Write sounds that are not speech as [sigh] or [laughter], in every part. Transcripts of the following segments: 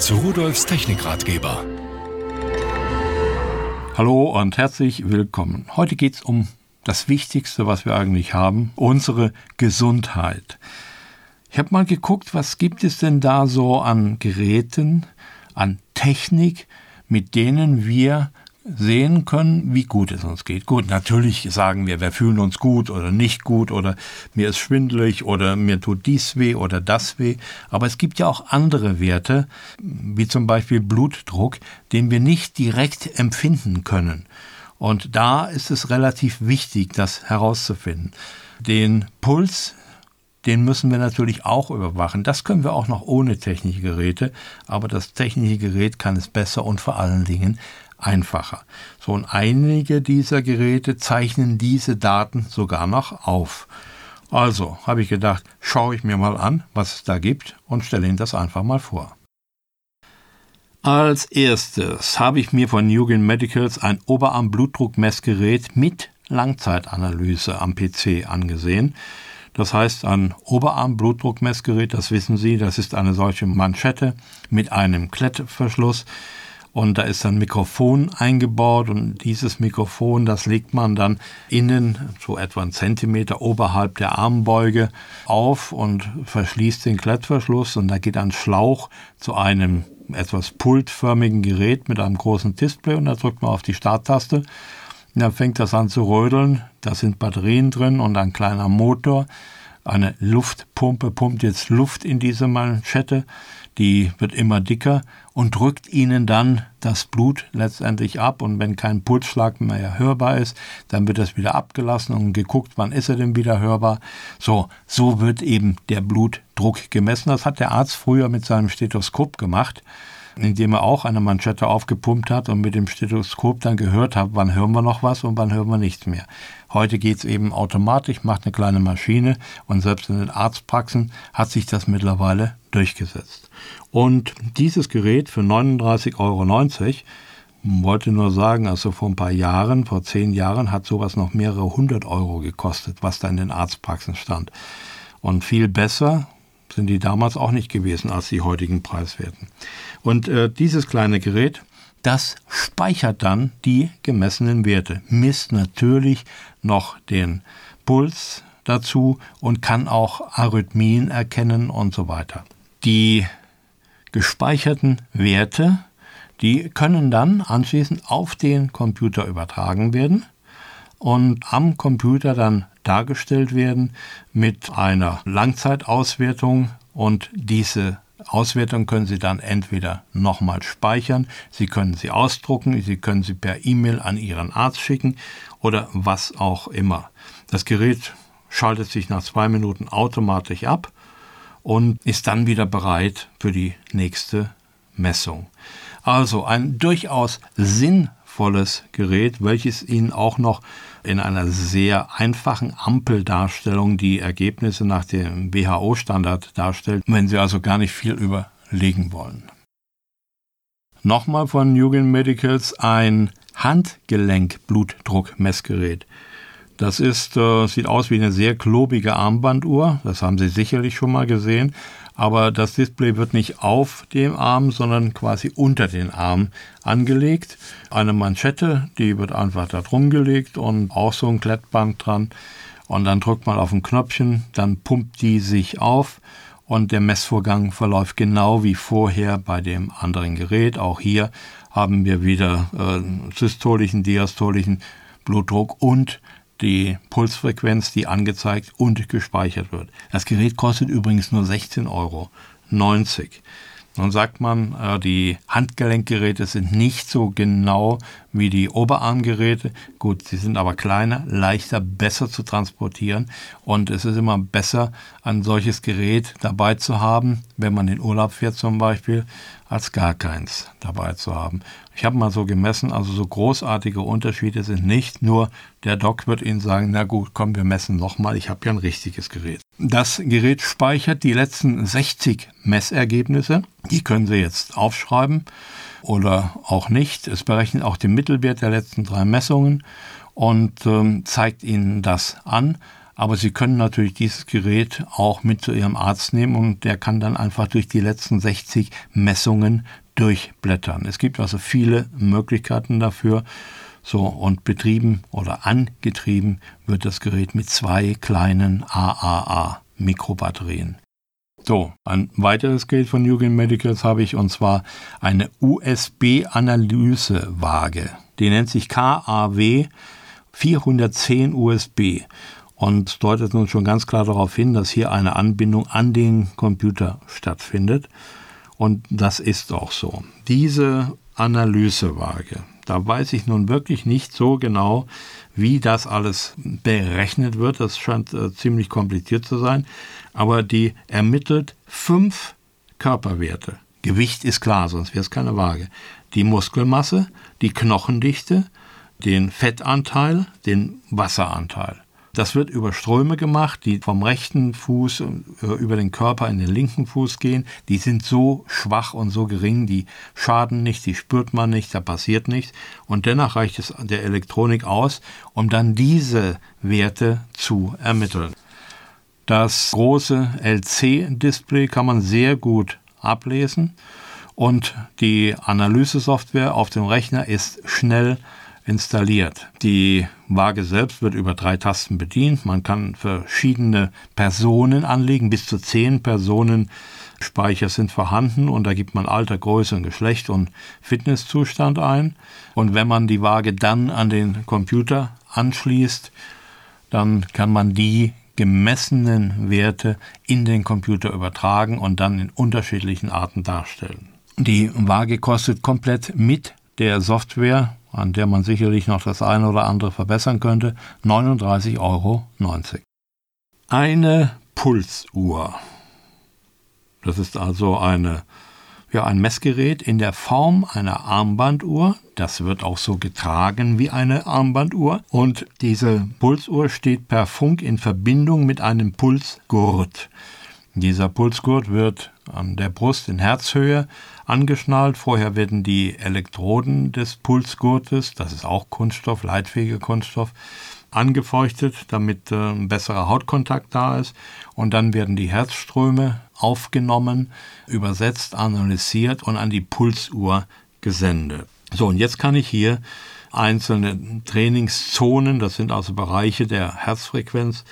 zu Rudolfs Technikratgeber. Hallo und herzlich willkommen. Heute geht es um das Wichtigste, was wir eigentlich haben, unsere Gesundheit. Ich habe mal geguckt, was gibt es denn da so an Geräten, an Technik, mit denen wir sehen können, wie gut es uns geht. Gut, natürlich sagen wir, wir fühlen uns gut oder nicht gut oder mir ist schwindelig oder mir tut dies weh oder das weh. Aber es gibt ja auch andere Werte, wie zum Beispiel Blutdruck, den wir nicht direkt empfinden können. Und da ist es relativ wichtig, das herauszufinden. Den Puls, den müssen wir natürlich auch überwachen. Das können wir auch noch ohne technische Geräte, aber das technische Gerät kann es besser und vor allen Dingen einfacher. So, und einige dieser Geräte zeichnen diese Daten sogar noch auf. Also habe ich gedacht, schaue ich mir mal an, was es da gibt und stelle Ihnen das einfach mal vor. Als erstes habe ich mir von Nugent Medicals ein Oberarm-Blutdruckmessgerät mit Langzeitanalyse am PC angesehen. Das heißt, ein Oberarm-Blutdruckmessgerät, das wissen Sie, das ist eine solche Manschette mit einem Klettverschluss und da ist ein Mikrofon eingebaut und dieses Mikrofon, das legt man dann innen so etwa einen Zentimeter oberhalb der Armbeuge auf und verschließt den Klettverschluss und da geht ein Schlauch zu einem etwas pultförmigen Gerät mit einem großen Display und da drückt man auf die Starttaste. Und dann fängt das an zu rödeln. Da sind Batterien drin und ein kleiner Motor. Eine Luftpumpe pumpt jetzt Luft in diese Manschette die wird immer dicker und drückt ihnen dann das Blut letztendlich ab. Und wenn kein Pulsschlag mehr hörbar ist, dann wird das wieder abgelassen und geguckt, wann ist er denn wieder hörbar. So, so wird eben der Blutdruck gemessen. Das hat der Arzt früher mit seinem Stethoskop gemacht indem er auch eine Manschette aufgepumpt hat und mit dem Stethoskop dann gehört hat, wann hören wir noch was und wann hören wir nichts mehr. Heute geht es eben automatisch, macht eine kleine Maschine und selbst in den Arztpraxen hat sich das mittlerweile durchgesetzt. Und dieses Gerät für 39,90 Euro wollte nur sagen, also vor ein paar Jahren, vor zehn Jahren, hat sowas noch mehrere hundert Euro gekostet, was da in den Arztpraxen stand. Und viel besser sind die damals auch nicht gewesen als die heutigen Preiswerten. Und äh, dieses kleine Gerät, das speichert dann die gemessenen Werte, misst natürlich noch den Puls dazu und kann auch Arrhythmien erkennen und so weiter. Die gespeicherten Werte, die können dann anschließend auf den Computer übertragen werden und am Computer dann dargestellt werden mit einer Langzeitauswertung und diese Auswertung können Sie dann entweder nochmal speichern, Sie können sie ausdrucken, Sie können sie per E-Mail an Ihren Arzt schicken oder was auch immer. Das Gerät schaltet sich nach zwei Minuten automatisch ab und ist dann wieder bereit für die nächste Messung. Also ein durchaus sinnvolles Gerät, welches Ihnen auch noch in einer sehr einfachen Ampeldarstellung die Ergebnisse nach dem WHO-Standard darstellt, wenn Sie also gar nicht viel überlegen wollen. Nochmal von Nugent Medicals ein Handgelenk-Blutdruckmessgerät. Das ist, äh, sieht aus wie eine sehr klobige Armbanduhr. Das haben Sie sicherlich schon mal gesehen. Aber das Display wird nicht auf dem Arm, sondern quasi unter den Arm angelegt. Eine Manschette, die wird einfach da drum gelegt und auch so ein Klettband dran. Und dann drückt man auf ein Knöpfchen, dann pumpt die sich auf und der Messvorgang verläuft genau wie vorher bei dem anderen Gerät. Auch hier haben wir wieder äh, systolischen, diastolischen Blutdruck und die Pulsfrequenz, die angezeigt und gespeichert wird. Das Gerät kostet übrigens nur 16,90 Euro. Nun sagt man, äh, die Handgelenkgeräte sind nicht so genau wie die Oberarmgeräte. Gut, sie sind aber kleiner, leichter, besser zu transportieren und es ist immer besser, ein solches Gerät dabei zu haben, wenn man in Urlaub fährt zum Beispiel, als gar keins dabei zu haben. Ich habe mal so gemessen, also so großartige Unterschiede sind nicht. Nur der Doc wird Ihnen sagen, na gut, komm, wir messen nochmal, ich habe ja ein richtiges Gerät. Das Gerät speichert die letzten 60 Messergebnisse. Die können Sie jetzt aufschreiben oder auch nicht. Es berechnet auch den Mittelwert der letzten drei Messungen und ähm, zeigt Ihnen das an Aber Sie können natürlich dieses Gerät auch mit zu Ihrem Arzt nehmen und der kann dann einfach durch die letzten 60 Messungen durchblättern. Es gibt also viele Möglichkeiten dafür. So, und betrieben oder angetrieben wird das Gerät mit zwei kleinen AAA Mikrobatterien. So, ein weiteres Gerät von Eugen Medicals habe ich und zwar eine USB-Analysewaage. Die nennt sich KAW 410 USB und deutet nun schon ganz klar darauf hin, dass hier eine Anbindung an den Computer stattfindet. Und das ist auch so. Diese Analysewaage, da weiß ich nun wirklich nicht so genau, wie das alles berechnet wird. Das scheint äh, ziemlich kompliziert zu sein. Aber die ermittelt fünf Körperwerte. Gewicht ist klar, sonst wäre es keine Waage. Die Muskelmasse, die Knochendichte, den Fettanteil, den Wasseranteil. Das wird über Ströme gemacht, die vom rechten Fuß äh, über den Körper in den linken Fuß gehen. Die sind so schwach und so gering, die schaden nicht, die spürt man nicht, da passiert nichts. Und dennoch reicht es der Elektronik aus, um dann diese Werte zu ermitteln. Das große LC-Display kann man sehr gut ablesen und die Analysesoftware auf dem Rechner ist schnell installiert. Die Waage selbst wird über drei Tasten bedient. Man kann verschiedene Personen anlegen, bis zu zehn Personen Speicher sind vorhanden und da gibt man Alter, Größe und Geschlecht und Fitnesszustand ein. Und wenn man die Waage dann an den Computer anschließt, dann kann man die gemessenen Werte in den Computer übertragen und dann in unterschiedlichen Arten darstellen. Die Waage kostet komplett mit der Software an der man sicherlich noch das eine oder andere verbessern könnte, 39,90 Euro. Eine Pulsuhr. Das ist also eine, ja, ein Messgerät in der Form einer Armbanduhr. Das wird auch so getragen wie eine Armbanduhr. Und diese Pulsuhr steht per Funk in Verbindung mit einem Pulsgurt. Dieser Pulsgurt wird an der Brust in Herzhöhe angeschnallt. Vorher werden die Elektroden des Pulsgurtes, das ist auch Kunststoff, leitfähiger Kunststoff, angefeuchtet, damit äh, ein besserer Hautkontakt da ist. Und dann werden die Herzströme aufgenommen, übersetzt, analysiert und an die Pulsuhr gesendet. So, und jetzt kann ich hier einzelne Trainingszonen, das sind also Bereiche der Herzfrequenz,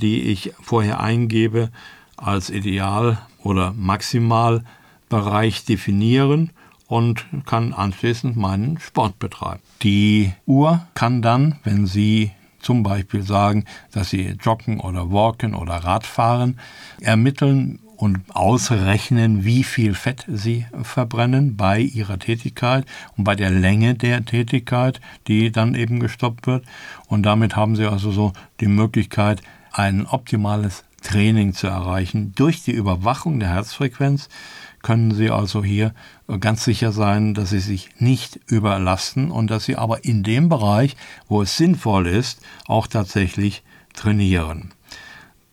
die ich vorher eingebe, als Ideal oder Maximalbereich definieren und kann anschließend meinen Sport betreiben. Die Uhr kann dann, wenn Sie zum Beispiel sagen, dass Sie joggen oder walken oder Radfahren, ermitteln und ausrechnen, wie viel Fett Sie verbrennen bei Ihrer Tätigkeit und bei der Länge der Tätigkeit, die dann eben gestoppt wird. Und damit haben Sie also so die Möglichkeit, ein optimales Training zu erreichen. Durch die Überwachung der Herzfrequenz können Sie also hier ganz sicher sein, dass Sie sich nicht überlasten und dass Sie aber in dem Bereich, wo es sinnvoll ist, auch tatsächlich trainieren.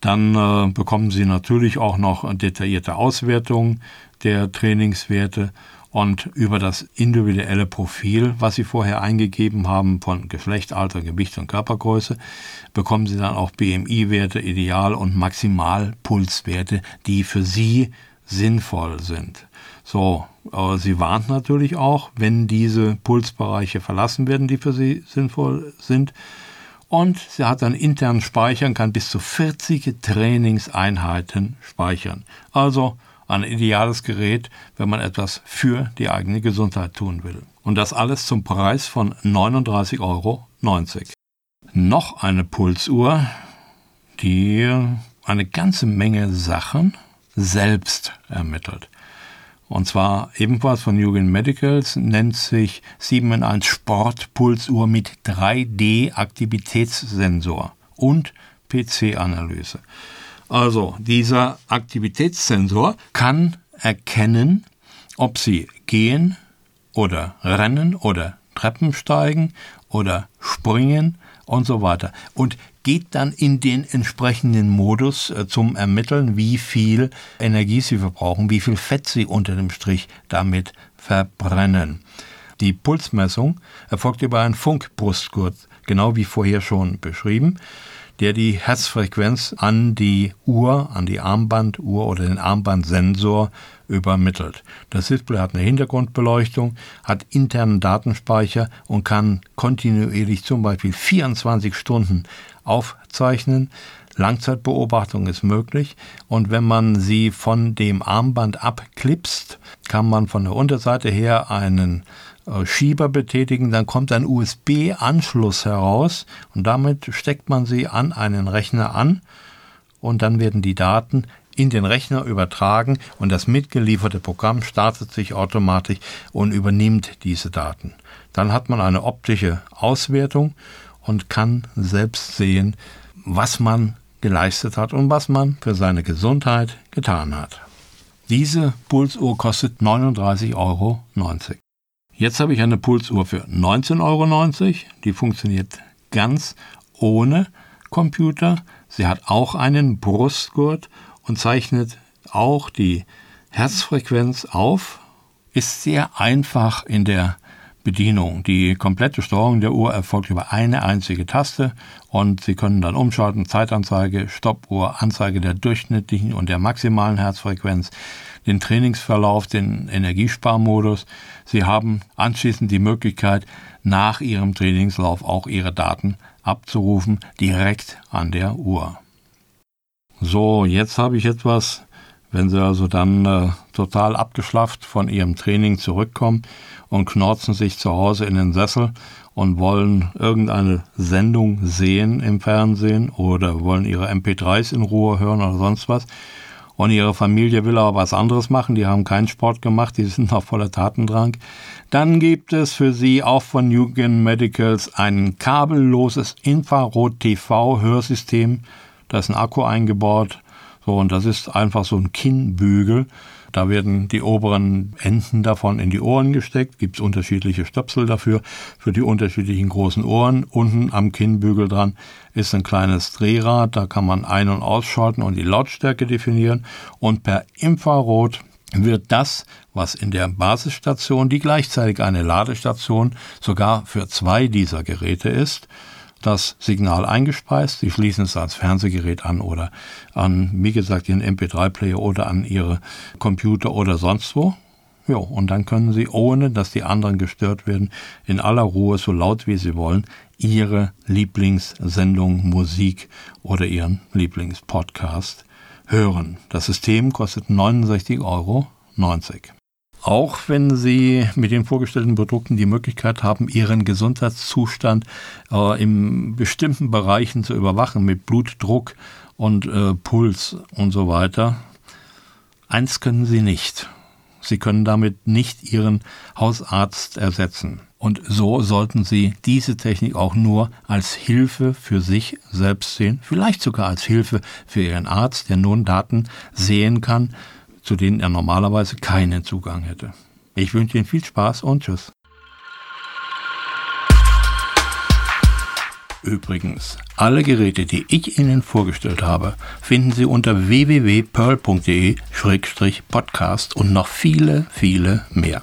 Dann äh, bekommen Sie natürlich auch noch detaillierte Auswertungen der Trainingswerte und über das individuelle Profil, was Sie vorher eingegeben haben von Geschlecht, Alter, Gewicht und Körpergröße, bekommen Sie dann auch BMI-Werte, Ideal- und Maximalpulswerte, die für Sie sinnvoll sind. So, aber sie warnt natürlich auch, wenn diese Pulsbereiche verlassen werden, die für Sie sinnvoll sind. Und sie hat einen internen Speicher und kann bis zu 40 Trainingseinheiten speichern. Also ein ideales Gerät, wenn man etwas für die eigene Gesundheit tun will. Und das alles zum Preis von 39,90 Euro. Noch eine Pulsuhr, die eine ganze Menge Sachen selbst ermittelt. Und zwar ebenfalls von Jugend Medicals, nennt sich 7 in 1 Sportpulsuhr mit 3D-Aktivitätssensor und PC-Analyse. Also dieser Aktivitätssensor kann erkennen, ob Sie gehen oder rennen oder Treppen steigen oder springen und so weiter. Und geht dann in den entsprechenden Modus äh, zum Ermitteln, wie viel Energie Sie verbrauchen, wie viel Fett Sie unter dem Strich damit verbrennen. Die Pulsmessung erfolgt über einen Funkbrustgurt, genau wie vorher schon beschrieben. Der die Herzfrequenz an die Uhr, an die Armbanduhr oder den Armbandsensor übermittelt. Das Display hat eine Hintergrundbeleuchtung, hat internen Datenspeicher und kann kontinuierlich zum Beispiel 24 Stunden aufzeichnen. Langzeitbeobachtung ist möglich. Und wenn man sie von dem Armband abklipst, kann man von der Unterseite her einen äh, Schieber betätigen, dann kommt ein USB-Anschluss heraus. Und damit steckt man sie an einen Rechner an. Und dann werden die Daten in den Rechner übertragen. Und das mitgelieferte Programm startet sich automatisch und übernimmt diese Daten. Dann hat man eine optische Auswertung und kann selbst sehen, was man geleistet hat und was man für seine Gesundheit getan hat. Diese Pulsuhr kostet 39,90 Euro. Jetzt habe ich eine Pulsuhr für 19,90 Euro. Die funktioniert ganz ohne Computer. Sie hat auch einen Brustgurt und zeichnet auch die Herzfrequenz auf. Ist sehr einfach in der Bedienung. Die komplette Steuerung der Uhr erfolgt über eine einzige Taste und Sie können dann umschalten, Zeitanzeige, Stoppuhr, Anzeige der durchschnittlichen und der maximalen Herzfrequenz, den Trainingsverlauf, den Energiesparmodus. Sie haben anschließend die Möglichkeit, nach Ihrem Trainingslauf auch Ihre Daten abzurufen, direkt an der Uhr. So, jetzt habe ich etwas, wenn Sie also dann äh, total abgeschlafft von Ihrem Training zurückkommen und knorzen sich zu Hause in den Sessel und wollen irgendeine Sendung sehen im Fernsehen oder wollen ihre MP3s in Ruhe hören oder sonst was. Und ihre Familie will aber was anderes machen, die haben keinen Sport gemacht, die [laughs] sind noch voller Tatendrang. Dann gibt es für sie auch von Newgen Medicals ein kabelloses Infrarot-TV-Hörsystem. Da ist ein Akku eingebaut. So, und das ist einfach so ein Kinnbügel. Da werden die oberen Enden davon in die Ohren gesteckt, gibt es unterschiedliche Stöpsel dafür, für die unterschiedlichen großen Ohren. Unten am Kinnbügel dran ist ein kleines Drehrad, da kann man ein- und ausschalten und die Lautstärke definieren. Und per Infrarot wird das, was in der Basisstation, die gleichzeitig eine Ladestation sogar für zwei dieser Geräte ist, das Signal eingespeist. Sie schließen es als Fernsehgerät an oder an, wie gesagt, Ihren MP3-Player oder an Ihre Computer oder sonst wo. Ja, und dann können Sie, ohne dass die anderen gestört werden, in aller Ruhe, so laut wie Sie wollen, Ihre Lieblingssendung, Musik oder Ihren Lieblingspodcast hören. Das System kostet 69,90 Euro. Auch wenn Sie mit den vorgestellten Produkten die Möglichkeit haben, Ihren Gesundheitszustand äh, in bestimmten Bereichen zu überwachen, mit Blutdruck und äh, Puls und so weiter, eins können Sie nicht. Sie können damit nicht Ihren Hausarzt ersetzen. Und so sollten Sie diese Technik auch nur als Hilfe für sich selbst sehen, vielleicht sogar als Hilfe für Ihren Arzt, der nun Daten sehen kann, zu denen er normalerweise keinen Zugang hätte. Ich wünsche Ihnen viel Spaß und Tschüss. Übrigens, alle Geräte, die ich Ihnen vorgestellt habe, finden Sie unter www.pearl.de-podcast und noch viele, viele mehr.